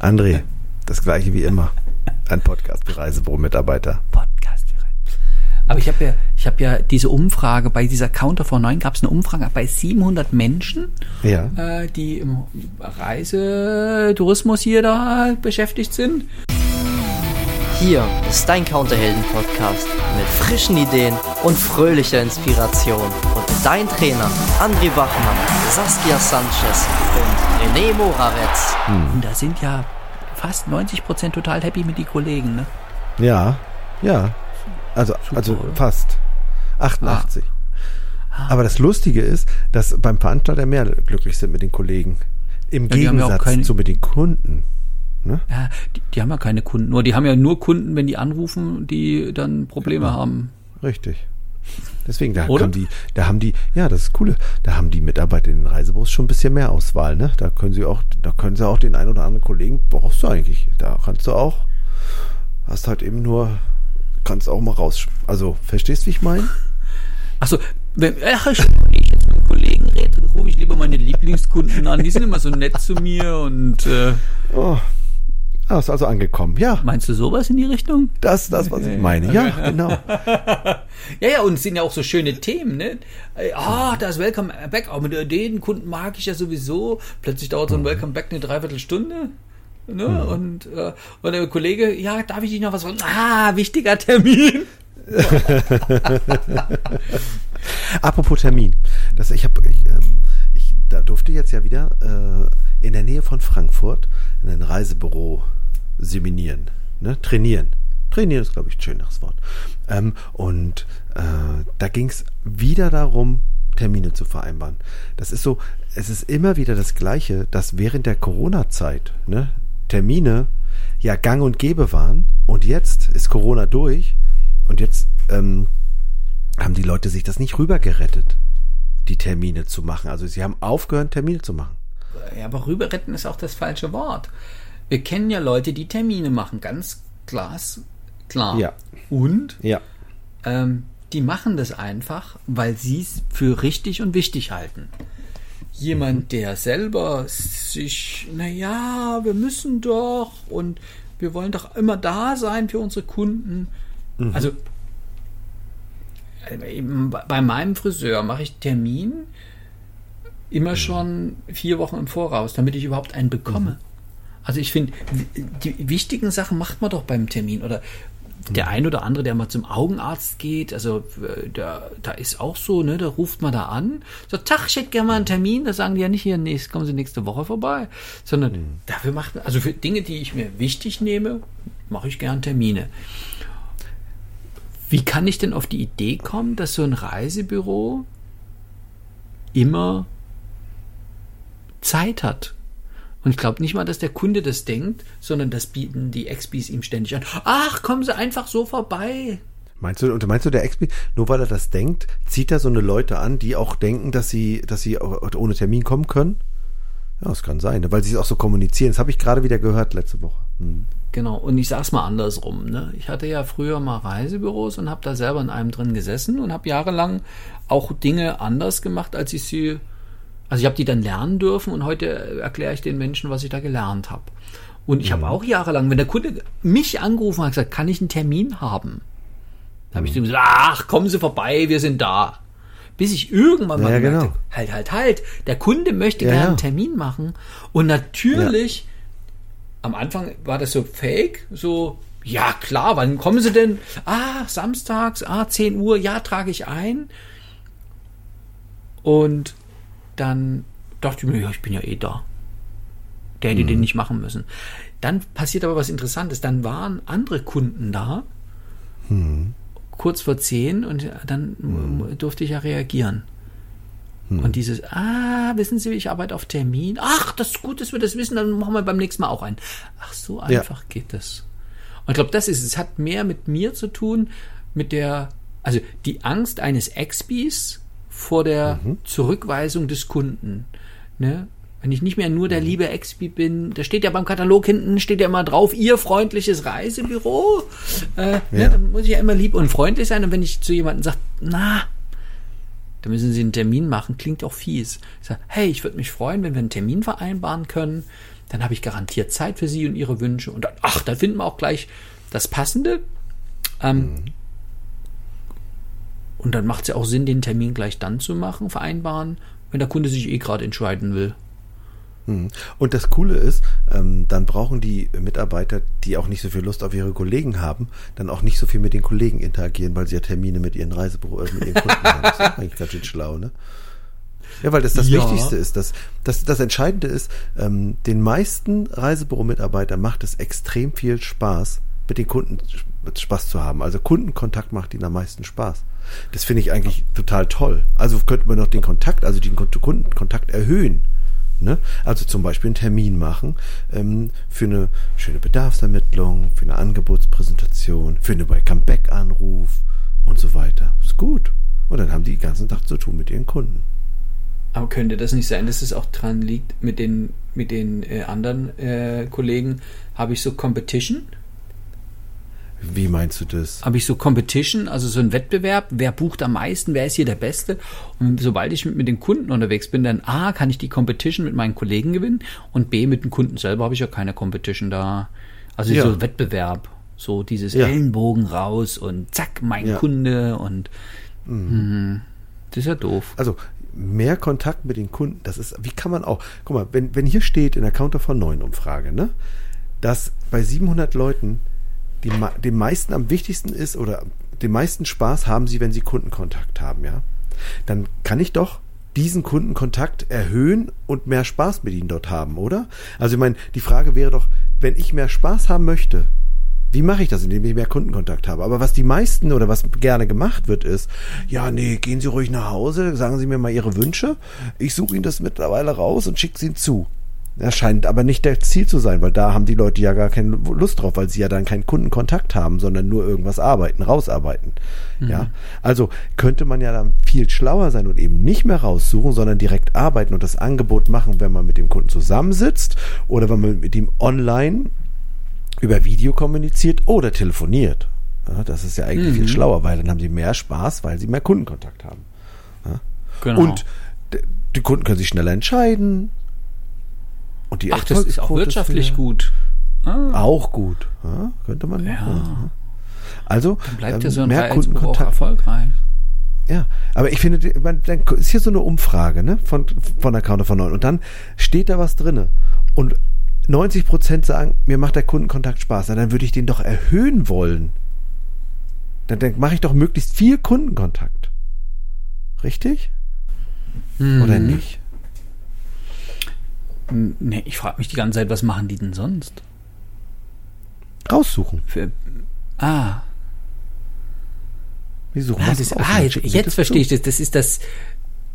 André, das gleiche wie immer. Ein Podcast für Reisebüro-Mitarbeiter. Podcast für Reisebüro. Aber ich habe ja, ich habe ja diese Umfrage, bei dieser Counter vor 9 gab es eine Umfrage bei 700 Menschen, Ja. äh, die im Reisetourismus hier da beschäftigt sind. Hier ist dein Counterhelden-Podcast mit frischen Ideen und fröhlicher Inspiration. Und dein Trainer André Wachmann, Saskia Sanchez und René Moravetz. Und da sind ja fast 90 Prozent total happy mit den Kollegen. Ne? Ja, ja. Also, also oder? fast. 88. Aber das Lustige ist, dass beim Veranstalter mehr glücklich sind mit den Kollegen. Im Ja, Gegensatz zu mit den Kunden. Ja, die, die haben ja keine Kunden. Nur die haben ja nur Kunden, wenn die anrufen, die dann Probleme haben. Richtig. Deswegen, da Oder? haben die, da haben die, ja, das ist coole. Da haben die Mitarbeiter in den Reisebüros schon ein bisschen mehr Auswahl, ne? Da können sie auch, da können sie auch den einen oder anderen Kollegen, brauchst du eigentlich. Da kannst du auch, hast halt eben nur, kannst auch mal raus. Also, verstehst wie ich meine? Achso, wenn ach, ich, wenn ich jetzt mit Kollegen rede, rufe ich lieber meine Lieblingskunden an. Die sind immer so nett zu mir und äh, Oh. Ah, ist also angekommen. Ja, meinst du sowas in die Richtung? das, das, was ich meine. Ja, genau. Ja, ja, und es sind ja auch so schöne Themen, ne? Ah, das Welcome Back, auch mit den Kunden mag ich ja sowieso. Plötzlich dauert so ein Welcome Back eine Dreiviertelstunde. Ne? Und, äh, und der Kollege, ja, darf ich dich noch was fragen? Ah, wichtiger Termin. Apropos Termin. Das, ich habe, ich, ähm, ich, da durfte jetzt ja wieder äh, in der Nähe von Frankfurt in ein Reisebüro seminieren, ne? trainieren. Trainieren ist, glaube ich, ein schöneres Wort. Ähm, und äh, da ging es wieder darum, Termine zu vereinbaren. Das ist so, es ist immer wieder das Gleiche, dass während der Corona-Zeit ne, Termine ja gang und gäbe waren und jetzt ist Corona durch und jetzt ähm, haben die Leute sich das nicht rübergerettet, die Termine zu machen. Also sie haben aufgehört, Termine zu machen. Ja, aber rüberretten ist auch das falsche Wort. Wir kennen ja Leute, die Termine machen, ganz glasklar. Ja. Und Ja. ähm, die machen das einfach, weil sie es für richtig und wichtig halten. Jemand, der selber sich, naja, wir müssen doch und wir wollen doch immer da sein für unsere Kunden. Also äh, eben bei- bei meinem Friseur mache ich Termin immer schon vier Wochen im Voraus, damit ich überhaupt einen bekomme. Also ich finde, die wichtigen Sachen macht man doch beim Termin. Oder der ein oder andere, der mal zum Augenarzt geht, also äh, da, da ist auch so, ne, da ruft man da an, so, Tag, ich hätte gerne mal einen Termin, da sagen die ja nicht hier, nee, kommen Sie nächste Woche vorbei, sondern dafür macht man, also für Dinge, die ich mir wichtig nehme, mache ich gern Termine. Wie kann ich denn auf die Idee kommen, dass so ein Reisebüro immer Zeit hat? Und ich glaube nicht mal, dass der Kunde das denkt, sondern das bieten die Expis ihm ständig an. Ach, kommen Sie einfach so vorbei. Meinst du, und meinst du, der Expi, nur weil er das denkt, zieht er so eine Leute an, die auch denken, dass sie, dass sie ohne Termin kommen können? Ja, das kann sein, ne? weil sie es auch so kommunizieren. Das habe ich gerade wieder gehört letzte Woche. Hm. Genau, und ich sag's mal andersrum. Ne? Ich hatte ja früher mal Reisebüros und habe da selber in einem drin gesessen und habe jahrelang auch Dinge anders gemacht, als ich sie. Also ich habe die dann lernen dürfen und heute erkläre ich den Menschen, was ich da gelernt habe. Und ich habe auch jahrelang, wenn der Kunde mich angerufen hat, gesagt, kann ich einen Termin haben? Dann habe ich ihm gesagt, ach, kommen Sie vorbei, wir sind da. Bis ich irgendwann mal Ja, genau. habe, halt, halt, halt, der Kunde möchte Ja, gerne ja. einen Termin machen. Und natürlich am Anfang war das so fake, so, ja klar, wann kommen Sie denn? Ah, samstags, ah, 10 Uhr, ja, trage ich ein. Und dann dachte ich mir, ja, ich bin ja eh da. Der hätte den nicht machen müssen. Dann passiert aber was Interessantes. Dann waren andere Kunden da, kurz vor 10, und dann durfte ich ja reagieren. Und dieses, ah, wissen Sie, ich arbeite auf Termin. Ach, das ist gut, dass wir das wissen, dann machen wir beim nächsten Mal auch einen. Ach, so einfach geht das. Und ich glaube, das ist, es hat mehr mit mir zu tun, mit der, also die Angst eines Expis vor der Zurückweisung des Kunden. Ne? Wenn ich nicht mehr nur der liebe Expi bin, da steht ja beim Katalog hinten, steht ja immer drauf, Ihr freundliches Reisebüro. Äh, Ja. ne, dann muss ich ja immer lieb und freundlich sein. Und wenn ich zu jemandem sage, na, da müssen Sie einen Termin machen, klingt auch fies. Ich sage, hey, ich würde mich freuen, wenn wir einen Termin vereinbaren können. dann habe ich garantiert Zeit für Sie und Ihre Wünsche. Und dann, ach, da finden wir auch gleich das Passende. Ähm, mhm. Und dann macht es ja auch Sinn, den Termin gleich dann zu machen, vereinbaren, wenn der Kunde sich eh gerade entscheiden will. Mhm. Und das Coole ist, ähm, dann brauchen die Mitarbeiter, die auch nicht so viel Lust auf ihre Kollegen haben, dann auch nicht so viel mit den Kollegen interagieren, weil sie ja Termine mit ihren Reisebüro, äh, mit ihren Kunden haben. Das ist eigentlich ganz schön schlau, ne? Ja, weil das das ja. Wichtigste ist. Das, das, das Entscheidende ist, ähm, den meisten Reisebüro-Mitarbeitern macht es extrem viel Spaß, mit den Kunden Spaß zu haben. Also Kundenkontakt macht ihnen am meisten Spaß. Das finde ich eigentlich total toll. Also könnte man noch den Kontakt, also den Kundenkontakt erhöhen. Ne? Also zum Beispiel einen Termin machen ähm, für eine schöne Bedarfsermittlung, für eine Angebotspräsentation, für einen Welcome-Back-Anruf und so weiter. Ist gut. Und dann haben die den ganzen Tag zu tun mit ihren Kunden. Aber könnte das nicht sein, dass es auch dran liegt, mit den, mit den äh, anderen äh, Kollegen habe ich so Competition? Wie meinst du das? Habe ich so Competition, also so ein Wettbewerb, wer bucht am meisten, wer ist hier der Beste? Und sobald ich mit, den Kunden unterwegs bin, dann A, kann ich die Competition mit meinen Kollegen gewinnen und B, mit den Kunden selber habe ich ja keine Competition da. Also ja. so Wettbewerb, so dieses ja. Ellenbogen raus und zack, mein ja. Kunde und mhm. mh, das ist ja doof. Also mehr Kontakt mit den Kunden, das ist, wie kann man auch, guck mal, wenn, wenn hier steht in der Counter von 9 Umfrage, ne, dass bei 700 Leuten die, dem meisten am wichtigsten ist oder den meisten Spaß haben sie, wenn sie Kundenkontakt haben, ja, dann kann ich doch diesen Kundenkontakt erhöhen und mehr Spaß mit ihnen dort haben, oder? Also ich meine, die Frage wäre doch, wenn ich mehr Spaß haben möchte, wie mache ich das, indem ich mehr Kundenkontakt habe? Aber was die meisten oder was gerne gemacht wird, ist, ja, nee, gehen Sie ruhig nach Hause, sagen Sie mir mal Ihre Wünsche. Ich suche Ihnen das mittlerweile raus und schicke es Ihnen zu. Das scheint aber nicht der Ziel zu sein, weil da haben die Leute ja gar keine Lust drauf, weil sie ja dann keinen Kundenkontakt haben, sondern nur irgendwas arbeiten, rausarbeiten. Mhm. Ja, also könnte man ja dann viel schlauer sein und eben nicht mehr raussuchen, sondern direkt arbeiten und das Angebot machen, wenn man mit dem Kunden zusammensitzt oder wenn man mit ihm online über Video kommuniziert oder telefoniert. Ja, das ist ja eigentlich mhm. viel schlauer, weil dann haben sie mehr Spaß, weil sie mehr Kundenkontakt haben. Ja? Genau. Und die Kunden können sich schneller entscheiden. Und die Ach, das ist auch wirtschaftlich gut. Ah. Auch gut. Ja, könnte man ja. machen. Also dann bleibt ähm, ja so ein mehr Kundenkontakt erfolgreich. Ja, aber ich finde, man, dann ist hier so eine Umfrage ne, von, von der Counter von 9 und dann steht da was drinne. Und 90 Prozent sagen, mir macht der Kundenkontakt Spaß, Na, dann würde ich den doch erhöhen wollen. Dann, dann mache ich doch möglichst viel Kundenkontakt. Richtig? Hm. Oder nicht? Nee, ich frage mich die ganze Zeit, was machen die denn sonst? Raussuchen. Für, ah. Wie suchen ah, das, ah, jetzt, jetzt verstehe ich das. Das ist das.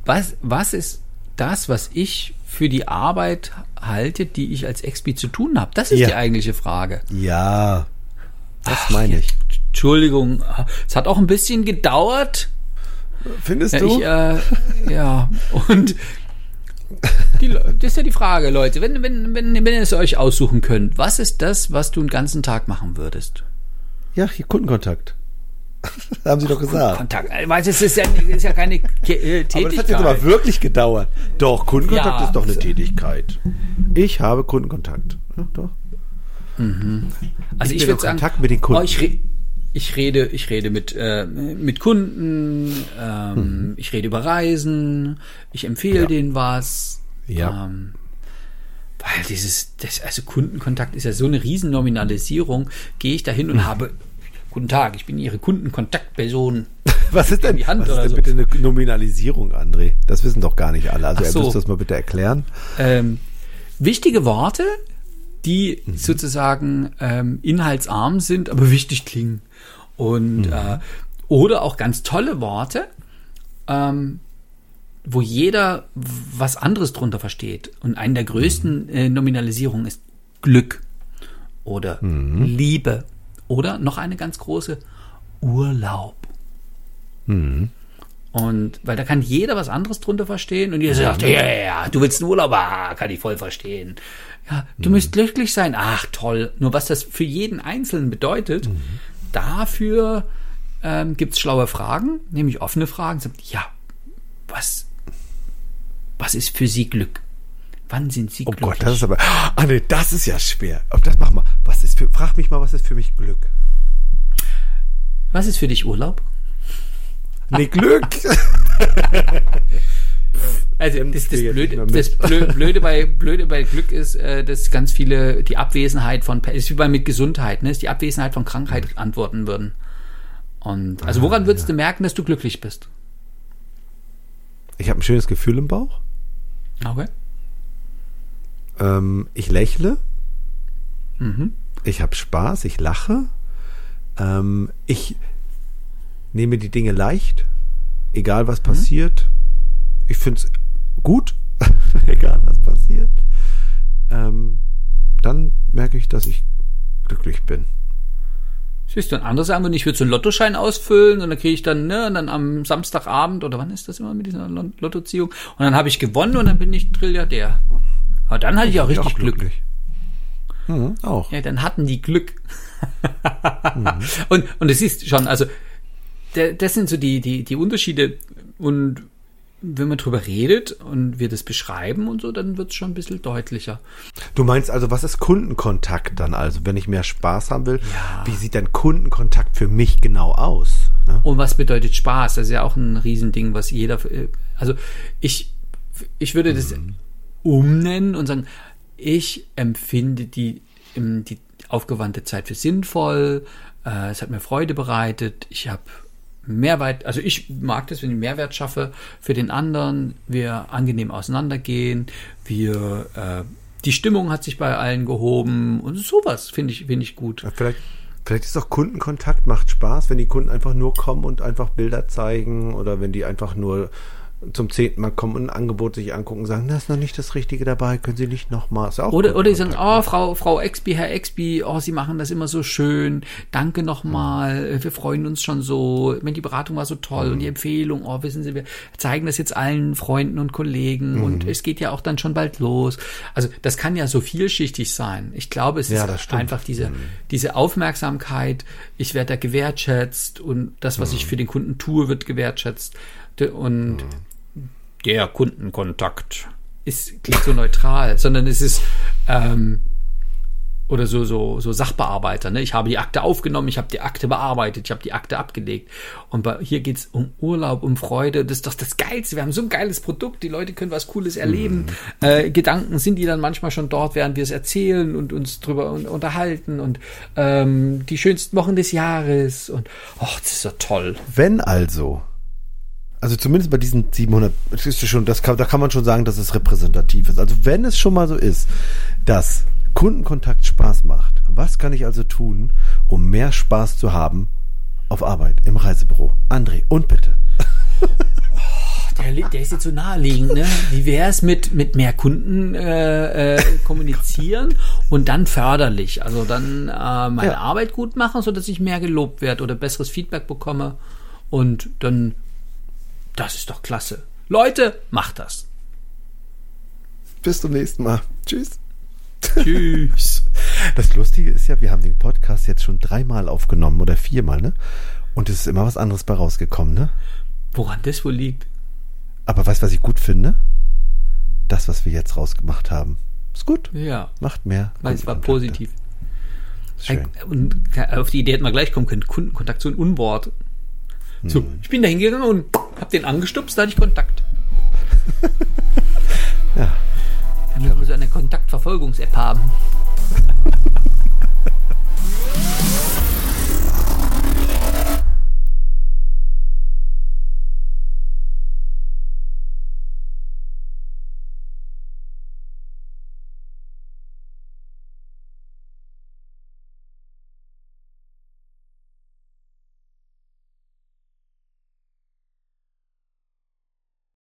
Was, was ist das, was ich für die Arbeit halte, die ich als Expi zu tun habe? Das ist ja. die eigentliche Frage. Ja, das Ach, meine ich. Entschuldigung, es hat auch ein bisschen gedauert. Findest ja, du? Ich, äh, ja, und die, das ist ja die Frage, Leute. Wenn, wenn, wenn, wenn ihr es euch aussuchen könnt, was ist das, was du den ganzen Tag machen würdest? Ja, hier Kundenkontakt. Haben Sie doch gesagt. Kontakt. Weil das ist ja, ist ja keine Tätigkeit. Aber das hat jetzt aber wirklich gedauert. Doch, Kundenkontakt ja. ist doch eine Tätigkeit. Ich habe Kundenkontakt. Ja, doch. Mhm. Also ich, ich würde sagen, Kontakt mit den Kunden. Oh, ich, re ich, rede, ich rede mit, äh, mit Kunden, ähm, hm. ich rede über Reisen, ich empfehle ja. denen was. Ja. Ähm, weil dieses, das, also Kundenkontakt ist ja so eine Riesennominalisierung. Gehe ich dahin und hm. habe Guten Tag, ich bin Ihre Kundenkontaktperson. Was ist denn, was ist denn so. bitte eine Nominalisierung, André? Das wissen doch gar nicht alle. Also, Ach so. er das mal bitte erklären. Ähm, wichtige Worte, die mhm. sozusagen ähm, inhaltsarm sind, aber wichtig klingen. Und mhm. äh, oder auch ganz tolle Worte, ähm, wo jeder was anderes drunter versteht. Und eine der größten mhm. äh, Nominalisierungen ist Glück oder mhm. Liebe oder noch eine ganz große, Urlaub. Mhm. Und weil da kann jeder was anderes drunter verstehen und jeder sagt, ja, ja, ja, du willst einen Urlaub, ah, kann ich voll verstehen. Ja, du mhm. müsst glücklich sein, ach toll. Nur was das für jeden Einzelnen bedeutet, mhm. Dafür ähm, gibt es schlaue Fragen, nämlich offene Fragen. Sagt, ja, was, was ist für Sie Glück? Wann sind Sie Oh glücklich? Gott, das ist aber. Ah nee, das ist ja schwer. Aber das mach mal. Was ist für, frag mich mal, was ist für mich Glück? Was ist für dich Urlaub? Nee, Glück. Also das, das, Blöde, das Blö- Blöde, bei, Blöde bei Glück ist, äh, dass ganz viele die Abwesenheit von, ist wie bei mit Gesundheit, ne, ist die Abwesenheit von Krankheit antworten würden. Und also woran würdest du merken, dass du glücklich bist? Ich habe ein schönes Gefühl im Bauch. Okay. Ähm, ich lächle. Mhm. Ich habe Spaß. Ich lache. Ähm, ich nehme die Dinge leicht. Egal was passiert. Ich finde es gut. egal was passiert. Ähm, dann merke ich, dass ich glücklich bin. Siehst du, ein anderes sagen, ich würde so einen Lottoschein ausfüllen und dann kriege ich dann, ne, und dann am Samstagabend oder wann ist das immer mit dieser Lo- Lottoziehung? Und dann habe ich gewonnen und dann bin ich Trilliardär. Aber dann hatte ich auch richtig Glück. glücklich. Mhm, auch. Ja, dann hatten die Glück. Und, und es ist schon, also, das sind so die, die, die Unterschiede. Und wenn man drüber redet und wir das beschreiben und so, dann wird es schon ein bisschen deutlicher. Du meinst also, was ist Kundenkontakt dann also? Wenn ich mehr Spaß haben will, Ja. wie sieht denn Kundenkontakt für mich genau aus? Ne? Und was bedeutet Spaß? Das ist ja auch ein Riesending, was jeder, also ich, ich würde das umnennen und sagen, ich empfinde die, die aufgewandte Zeit für sinnvoll, äh, es hat mir Freude bereitet, ich habe Mehrwert, also ich mag das, wenn ich Mehrwert schaffe für den anderen, wir angenehm auseinandergehen, wir, äh, die Stimmung hat sich bei allen gehoben und sowas finde ich, finde ich gut. Ja, Vielleicht, vielleicht ist auch Kundenkontakt, macht Spaß, wenn die Kunden einfach nur kommen und einfach Bilder zeigen oder wenn die einfach nur zum zehnten Mal kommen und ein Angebot sich angucken und sagen, das ist noch nicht das Richtige dabei, können Sie nicht nochmal. Oder, oder die sagen, oh, Frau, Frau Exby, Herr Exby, oh, Sie machen das immer so schön. Danke nochmal. Wir freuen uns schon so. Wenn die Beratung war so toll und die Empfehlung, oh, wissen Sie, wir zeigen das jetzt allen Freunden und Kollegen und es geht ja auch dann schon bald los. Also, das kann ja so vielschichtig sein. Ich glaube, es Ja, ist einfach diese, diese Aufmerksamkeit. Ich werde da gewertschätzt und das, was ich für den Kunden tue, wird gewertschätzt. Und der Kundenkontakt ist klingt so neutral, sondern es ist ähm, oder so so so Sachbearbeiter. Ne? Ich habe die Akte aufgenommen, ich habe die Akte bearbeitet, ich habe die Akte abgelegt. Und bei, hier geht's um Urlaub, um Freude. Das ist doch das Geilste. Wir haben so ein geiles Produkt, die Leute können was Cooles erleben. Äh, Gedanken sind die dann manchmal schon dort, während wir es erzählen und uns drüber un unterhalten und ähm, die schönsten Wochen des Jahres und ach, das ist so toll. Wenn also, also zumindest bei diesen 700, das ist schon, das kann, da kann man schon sagen, dass es repräsentativ ist. Also wenn es schon mal so ist, dass Kundenkontakt Spaß macht, was kann ich also tun, um mehr Spaß zu haben auf Arbeit im Reisebüro? André, und bitte. Der, der ist jetzt so naheliegend, ne? Wie wäre es mit, mit mehr Kunden äh, äh, kommunizieren und dann förderlich? Also dann äh, meine Ja. Arbeit gut machen, sodass ich mehr gelobt werde oder besseres Feedback bekomme. Und dann, das ist doch klasse. Leute, macht das. Bis zum nächsten Mal. Tschüss. Tschüss. Das Lustige ist ja, wir haben den Podcast jetzt schon dreimal aufgenommen oder viermal, ne? Und es ist immer was anderes bei rausgekommen, ne? Woran das wohl liegt? Aber weißt du, was ich gut finde? Das, was wir jetzt rausgemacht haben. Ist gut. Ja, Macht mehr. weil es war positiv. Schön. Und auf die Idee hätten wir gleich kommen können. Kundenkontakt, so ein Unwort. So, hm. ich bin da hingegangen und hab den angestupst, da hatte ich Kontakt. ja. Damit wir ich eine Kontaktverfolgungs-App haben.